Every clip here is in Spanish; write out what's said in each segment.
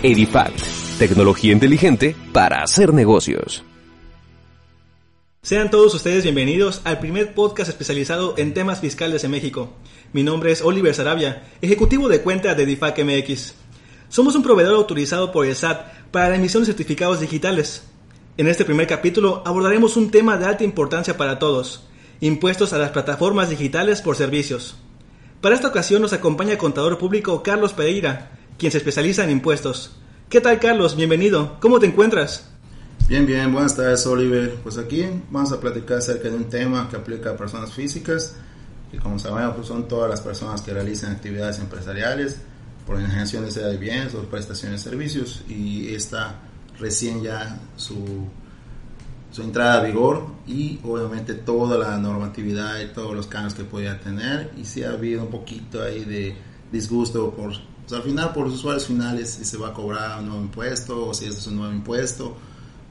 Edifact, tecnología inteligente para hacer negocios. Sean todos ustedes bienvenidos al primer podcast especializado en temas fiscales en México. Mi nombre es Oliver Sarabia, ejecutivo de cuenta de Edifact MX. Somos un proveedor autorizado por el SAT para la emisión de certificados digitales. En este primer capítulo abordaremos un tema de alta importancia para todos, impuestos a las plataformas digitales por servicios. Para esta ocasión nos acompaña el contador público Carlos Pereira, quien se especializa en impuestos. ¿Qué tal Carlos? Bienvenido. ¿Cómo te encuentras? Bien, bien, buenas tardes Oliver. Pues aquí vamos a platicar acerca de un tema que aplica a personas físicas, y como sabemos pues son todas las personas que realizan actividades empresariales por enajenación de de bienes o prestaciones de servicios y está recién ya su, su entrada a vigor y obviamente toda la normatividad y todos los cambios que podía tener y si ha habido un poquito ahí de disgusto por pues, al final por los usuarios finales si se va a cobrar un nuevo impuesto o si es un nuevo impuesto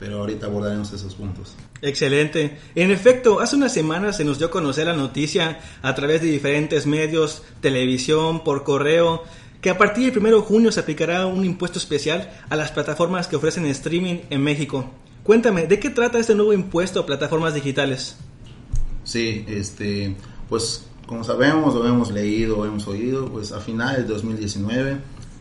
pero ahorita abordaremos esos puntos. Excelente. En efecto, hace unas semanas se nos dio a conocer la noticia a través de diferentes medios, televisión, por correo, que a partir del 1 de junio se aplicará un impuesto especial a las plataformas que ofrecen streaming en México. Cuéntame, ¿de qué trata este nuevo impuesto a plataformas digitales? Sí, este, pues como sabemos o hemos leído o hemos oído, pues a finales de 2019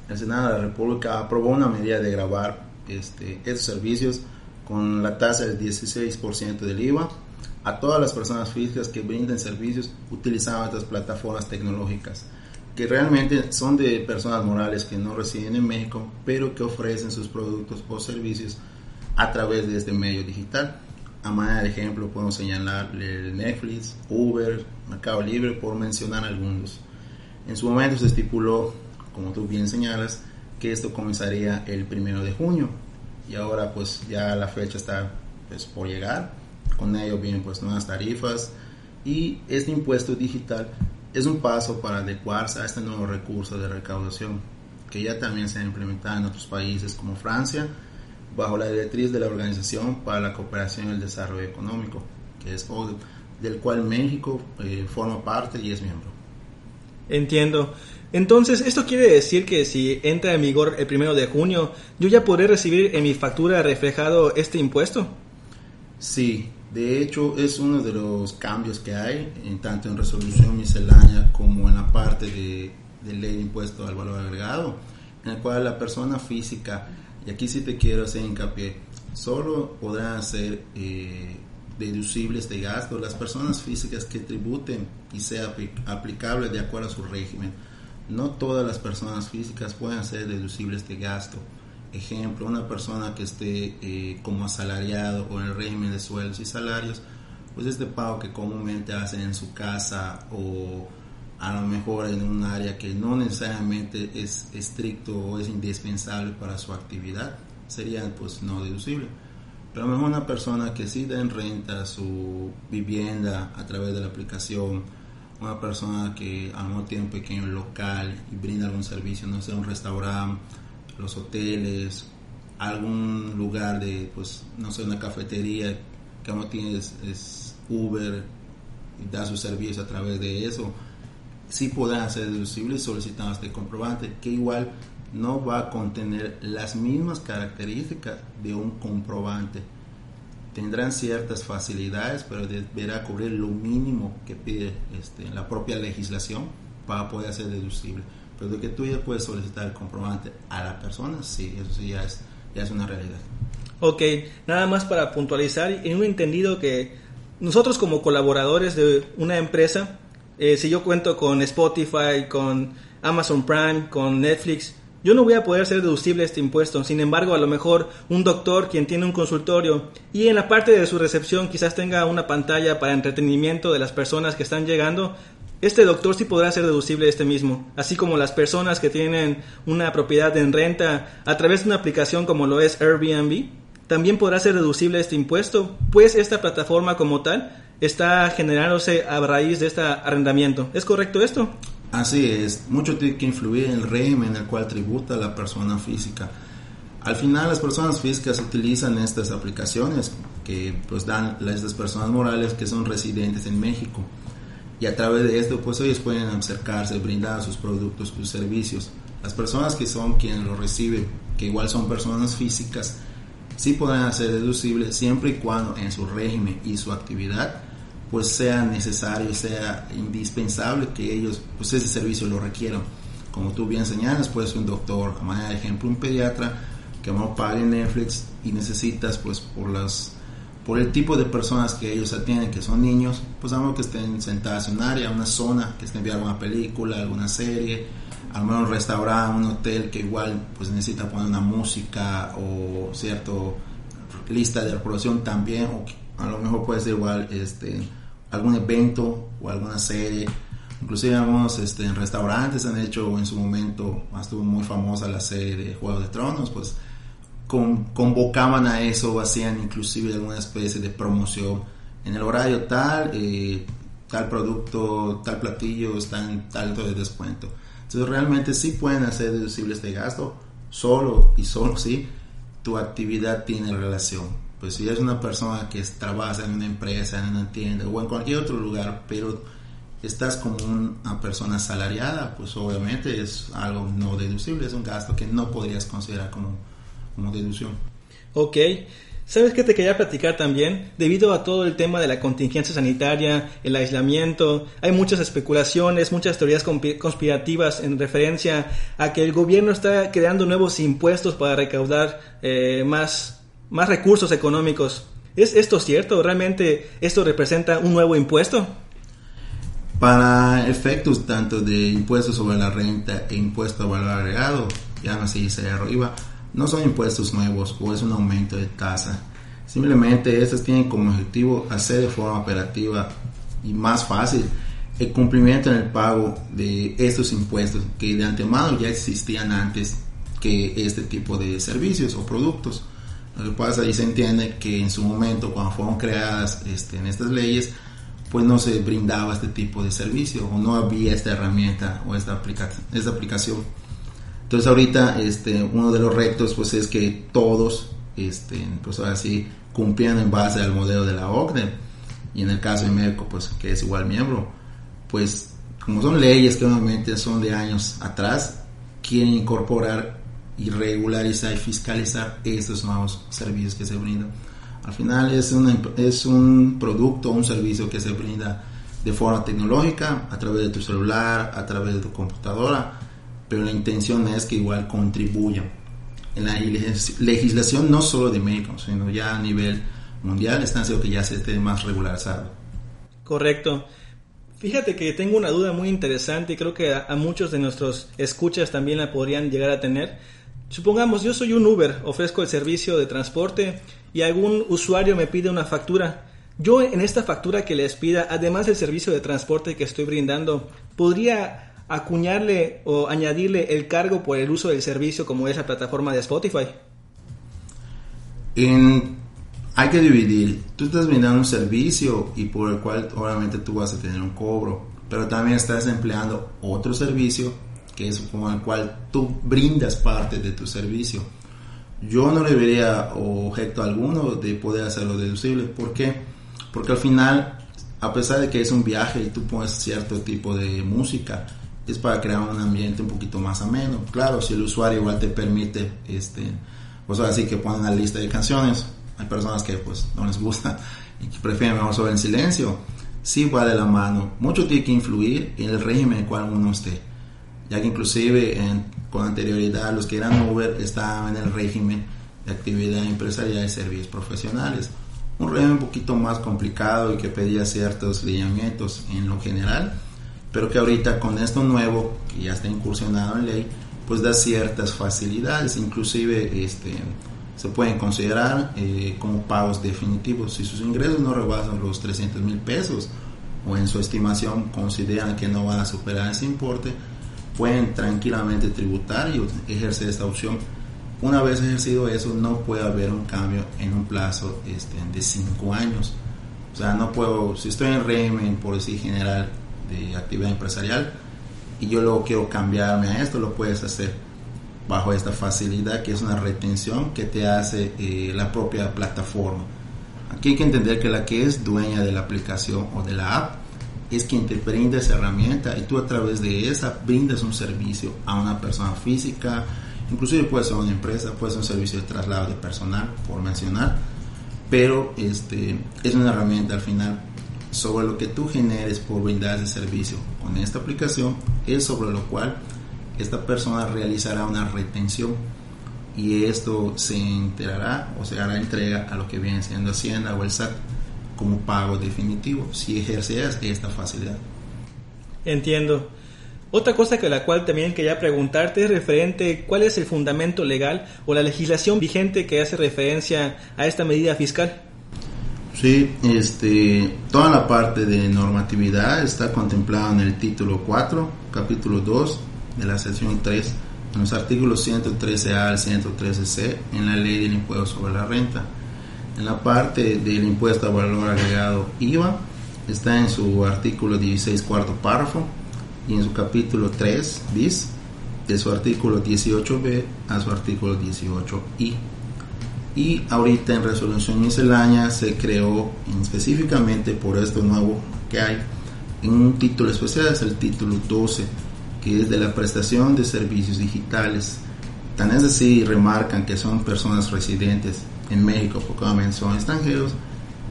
el Senado de la República aprobó una medida de grabar este, estos servicios con la tasa del 16% del IVA a todas las personas físicas que brinden servicios utilizando estas plataformas tecnológicas, que realmente son de personas morales que no residen en México, pero que ofrecen sus productos o servicios a través de este medio digital. A manera de ejemplo, podemos señalar Netflix, Uber, Mercado Libre, por mencionar algunos. En su momento se estipuló, como tú bien señalas, que esto comenzaría el primero de junio y ahora pues ya la fecha está pues, por llegar. Con ello vienen pues nuevas tarifas y este impuesto digital es un paso para adecuarse a este nuevo recurso de recaudación que ya también se ha implementado en otros países como Francia bajo la directriz de la Organización para la Cooperación y el Desarrollo Económico, que es del cual México eh, forma parte y es miembro. Entiendo. Entonces, ¿esto quiere decir que si entra en vigor el primero de junio, yo ya podré recibir en mi factura reflejado este impuesto? Sí, de hecho es uno de los cambios que hay, en tanto en resolución miscelánea como en la parte de, ley de impuesto al valor agregado, en el cual la persona física, y aquí sí te quiero hacer hincapié, solo podrán ser eh, deducibles de gasto las personas físicas que tributen y sea aplicable de acuerdo a su régimen no todas las personas físicas pueden ser deducibles de gasto. Ejemplo, una persona que esté eh, como asalariado o en el régimen de sueldos y salarios, pues este pago que comúnmente hacen en su casa o a lo mejor en un área que no necesariamente es estricto o es indispensable para su actividad, sería pues no deducible. Pero a lo mejor una persona que sí da en renta su vivienda a través de la aplicación, una persona que a lo mejor tiene un pequeño local y brinda algún servicio, no sé, un restaurante, los hoteles, algún lugar de, pues, no sé, una cafetería que no tiene es, Uber y da su servicio a través de eso, sí podrán ser deducibles solicitando este comprobante, que igual no va a contener las mismas características de un comprobante tendrán ciertas facilidades, pero deberá cubrir lo mínimo que pide este, la propia legislación para poder ser deducible. Pero de que tú ya puedes solicitar el comprobante a la persona, sí, eso sí ya es, ya es una realidad. Ok, nada más para puntualizar, en un entendido que nosotros como colaboradores de una empresa, eh, si yo cuento con Spotify, con Amazon Prime, con Netflix, yo no voy a poder ser deducible este impuesto, sin embargo, a lo mejor un doctor quien tiene un consultorio y en la parte de su recepción quizás tenga una pantalla para entretenimiento de las personas que están llegando, este doctor sí podrá ser deducible este mismo, así como las personas que tienen una propiedad en renta a través de una aplicación como lo es Airbnb, también podrá ser deducible este impuesto, pues esta plataforma como tal está generándose a raíz de este arrendamiento. ¿Es correcto esto? Así es, mucho tiene que influir en el régimen en el cual tributa la persona física. Al final las personas físicas utilizan estas aplicaciones que pues dan a estas personas morales que son residentes en México y a través de esto pues ellos pueden acercarse, brindar sus productos, sus servicios. Las personas que son quienes lo reciben que igual son personas físicas, sí podrán ser deducibles siempre y cuando en su régimen y su actividad pues sea necesario, sea indispensable que ellos pues ese servicio lo requieran. Como tú bien señalas, puede ser un doctor, a manera de ejemplo un pediatra que no pague Netflix y necesitas pues por las por el tipo de personas que ellos atienden, que son niños, pues algo que estén sentados en un área, una zona, que estén viendo alguna película, alguna serie, al menos un restaurante, un hotel que igual pues necesita poner una música o cierto lista de reproducción también, o a lo mejor puede ser igual este algún evento o alguna serie. Inclusive algunos este, restaurantes han hecho en su momento, estuvo muy famosa la serie de Juego de Tronos, pues convocaban a eso hacían inclusive alguna especie de promoción en el horario tal, eh, tal producto, tal platillo está en tanto de descuento. Entonces realmente sí pueden hacer deducible este gasto, solo y solo si tu actividad tiene relación. Pues si eres una persona que trabaja en una empresa, en una tienda o en cualquier otro lugar, pero estás como una persona asalariada, pues obviamente es algo no deducible, es un gasto que no podrías considerar como como deducción. Ok. ¿Sabes qué te quería platicar también? Debido a todo el tema de la contingencia sanitaria, el aislamiento, hay muchas especulaciones, muchas teorías conspirativas en referencia a que el gobierno está creando nuevos impuestos para recaudar eh, más, más recursos económicos. ¿Es esto cierto? ¿Realmente esto representa un nuevo impuesto? Para efectos tanto de impuestos sobre la renta e impuesto a valor agregado, ya no se dice arriba, no son impuestos nuevos o es un aumento de tasa. Simplemente estos tienen como objetivo hacer de forma operativa y más fácil el cumplimiento en el pago de estos impuestos que de antemano ya existían antes que este tipo de servicios o productos. Lo que pasa y se entiende que en su momento cuando fueron creadas este, en estas leyes pues no se brindaba este tipo de servicio o no había esta herramienta o esta, esta aplicación. Entonces ahorita este, uno de los retos pues es que todos, este, pues así, cumplían en base al modelo de la OCDE. Y en el caso de Merco pues que es igual miembro, pues como son leyes que obviamente son de años atrás, quieren incorporar y regularizar y fiscalizar estos nuevos servicios que se brindan. Al final es, es un producto, un servicio que se brinda de forma tecnológica, a través de tu celular, a través de tu computadora, pero la intención es que igual contribuyan. En la legislación no solo de México, sino ya a nivel mundial están haciendo que ya se esté más regularizado. Correcto. Fíjate que tengo una duda muy interesante y creo que a, muchos de nuestros escuchas también la podrían llegar a tener. Supongamos, yo soy un Uber, ofrezco el servicio de transporte y algún usuario me pide una factura. Yo en esta factura que les pida, además del servicio de transporte que estoy brindando, podría acuñarle o añadirle el cargo por el uso del servicio como esa plataforma de Spotify? hay que dividir. Tú estás brindando un servicio y por el cual obviamente tú vas a tener un cobro, pero también estás empleando otro servicio que es con el cual tú brindas parte de tu servicio. Yo no le vería objeto alguno de poder hacerlo deducible. ¿Por qué? Porque al final, a pesar de que es un viaje y tú pones cierto tipo de música, es para crear un ambiente un poquito más ameno. Claro, si el usuario igual te permite, este, pues así que ponen una lista de canciones, hay personas que pues no les gusta y que prefieren mejor sobre el silencio, sí va de la mano. Mucho tiene que influir en el régimen en el cual uno esté, ya que inclusive con anterioridad los que eran Uber estaban en el régimen de actividad empresarial y servicios profesionales. Un régimen un poquito más complicado y que pedía ciertos lineamientos en lo general pero que ahorita con esto nuevo, que ya está incursionado en ley, pues da ciertas facilidades, inclusive este, se pueden considerar eh, como pagos definitivos. Si sus ingresos no rebasan los 300 mil pesos o en su estimación consideran que no van a superar ese importe, pueden tranquilamente tributar y ejercer esta opción. Una vez ejercido eso, no puede haber un cambio en un plazo este, de 5 años. O sea, no puedo, si estoy en régimen, por decir general, de actividad empresarial y yo luego quiero cambiarme a esto, lo puedes hacer bajo esta facilidad que es una retención que te hace eh, la propia plataforma. Aquí hay que entender que la que es dueña de la aplicación o de la app es quien te brinda esa herramienta y tú a través de esa brindas un servicio a una persona física Inclusive puede ser una empresa, puede ser un servicio de traslado de personal, por mencionar, pero este, es una herramienta al final sobre lo que tú generes por brindar ese servicio con esta aplicación, es sobre lo cual esta persona realizará una retención y esto se enterará o se hará entrega a lo que viene siendo Hacienda o el SAT como pago definitivo si ejerces esta facilidad. Entiendo. Otra cosa que la cual también quería preguntarte es referente cuál es el fundamento legal o la legislación vigente que hace referencia a esta medida fiscal. Sí, este, toda la parte de normatividad está contemplada en el título 4, capítulo 2 de la sección 3, en los artículos 113A al 113C en la ley del impuesto sobre la renta. En la parte del impuesto a valor agregado IVA está en su artículo 16 cuarto párrafo y en su capítulo 3 bis de su artículo 18b a su artículo 18i. Y ahorita en resolución miscelánea se creó específicamente por esto nuevo que hay en un título especial, es el título 12, que es de la prestación de servicios digitales. Tan es así, remarcan que son personas residentes en México, porque son extranjeros,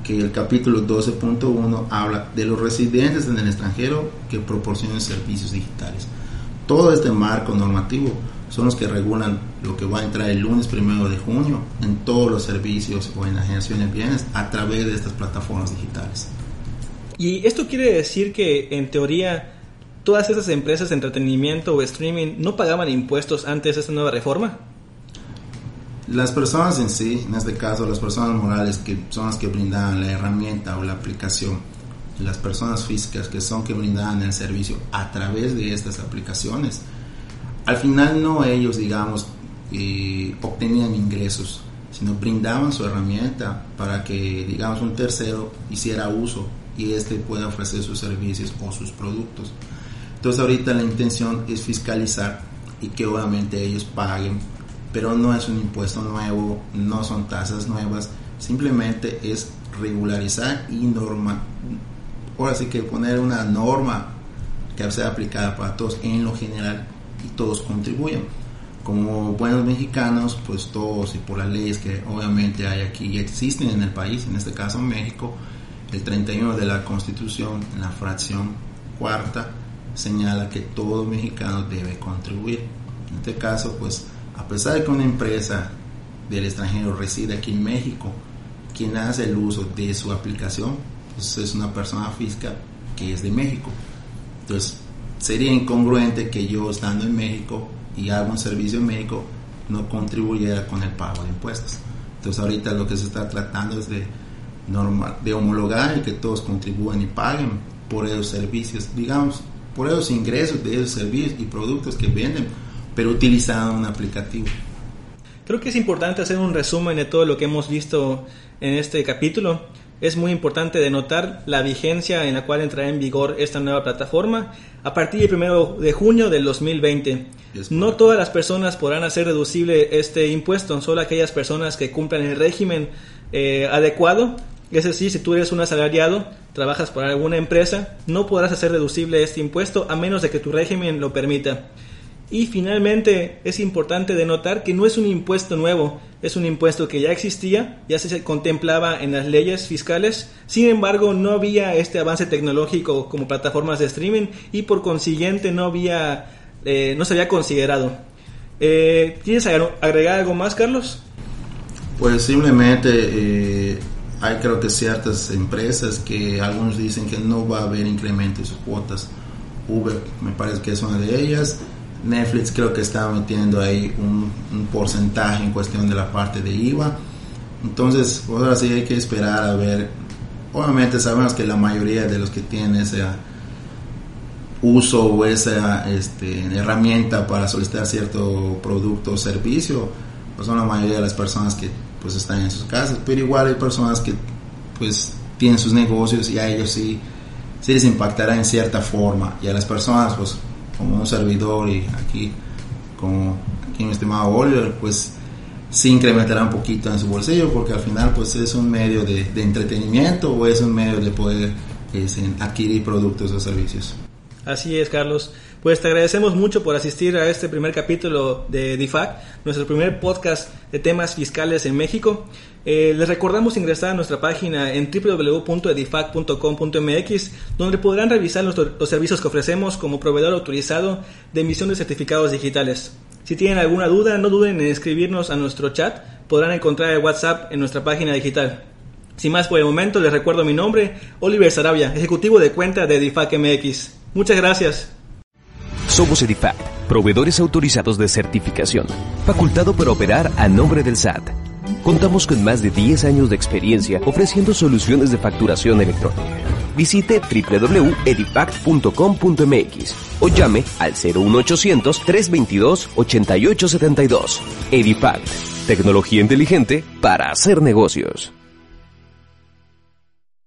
que el capítulo 12.1 habla de los residentes en el extranjero que proporcionan servicios digitales. Todo este marco normativo son los que regulan lo que va a entrar el lunes primero de junio en todos los servicios o en la generación de bienes a través de estas plataformas digitales. Y esto quiere decir que en teoría todas esas empresas de entretenimiento o streaming no pagaban impuestos antes de esta nueva reforma. Las personas en sí, en este caso las personas morales que son las que brindaban la herramienta o la aplicación, las personas físicas que son que brindaban el servicio a través de estas aplicaciones, al final no ellos, digamos, eh, obtenían ingresos, sino brindaban su herramienta para que, digamos, un tercero hiciera uso y éste pueda ofrecer sus servicios o sus productos. Entonces ahorita la intención es fiscalizar y que obviamente ellos paguen pero no es un impuesto nuevo, no son tasas nuevas, simplemente es regularizar y norma, ahora sí que poner una norma que sea aplicada para todos en lo general y todos contribuyen. Como buenos mexicanos, pues todos y por las leyes que obviamente hay aquí y existen en el país, en este caso México, el 31 de la Constitución, en la fracción cuarta, señala que todo mexicano debe contribuir. En este caso, pues a pesar de que una empresa del extranjero reside aquí en México, quien hace el uso de su aplicación pues es una persona física que es de México. Entonces, sería incongruente que yo estando en México y hago un servicio en México no contribuyera con el pago de impuestos. Entonces, ahorita lo que se está tratando es de, de homologar y que todos contribuyan y paguen por esos servicios, digamos, por esos ingresos de esos servicios y productos que venden pero utilizando un aplicativo. Creo que es importante hacer un resumen de todo lo que hemos visto en este capítulo. Es muy importante denotar la vigencia en la cual entrará en vigor esta nueva plataforma a partir del 1 de junio del 2020. No todas las personas podrán hacer deducible este impuesto, solo aquellas personas que cumplan el régimen eh, adecuado. Es decir, si tú eres un asalariado, trabajas para alguna empresa, no podrás hacer deducible este impuesto a menos de que tu régimen lo permita. Y finalmente es importante denotar que no es un impuesto nuevo, es un impuesto que ya existía, ya se contemplaba en las leyes fiscales, sin embargo no había este avance tecnológico como plataformas de streaming y por consiguiente no había, eh, no se había considerado. Eh, ¿Quieres agregar algo más, Carlos? Pues simplemente eh, hay creo que ciertas empresas que algunos dicen que no va a haber incremento de sus cuotas. Uber me parece que es una de ellas Netflix creo que está metiendo ahí un, porcentaje en cuestión de la parte de IVA. Entonces, ahora sí hay que esperar a ver. Obviamente sabemos que la mayoría de los que tienen ese uso o esa este, herramienta para solicitar cierto producto o servicio, pues son la mayoría de las personas que pues están en sus casas, pero igual hay personas que pues tienen sus negocios y a ellos sí, sí les impactará en cierta forma y a las personas pues como un servidor y aquí como aquí mi estimado Oliver, pues sí incrementará un poquito en su bolsillo porque al final pues es un medio de, entretenimiento o es un medio de poder adquirir productos o servicios. Así es, Carlos. Pues te agradecemos mucho por asistir a este primer capítulo de DIFAC, nuestro primer podcast de temas fiscales en México. Eh, les recordamos ingresar a nuestra página en www.edifac.com.mx, donde podrán revisar los, servicios que ofrecemos como proveedor autorizado de emisión de certificados digitales. Si tienen alguna duda, no duden en escribirnos a nuestro chat. Podrán encontrar el WhatsApp en nuestra página digital. Sin más por el momento, les recuerdo mi nombre, Oliver Sarabia, ejecutivo de cuenta de Edifac MX. Muchas gracias. Somos Edifac, proveedores autorizados de certificación, facultado para operar a nombre del SAT. Contamos con más de 10 años de experiencia ofreciendo soluciones de facturación electrónica. Visite www.edifact.com.mx o llame al 01800 322 8872. Edifact, tecnología inteligente para hacer negocios.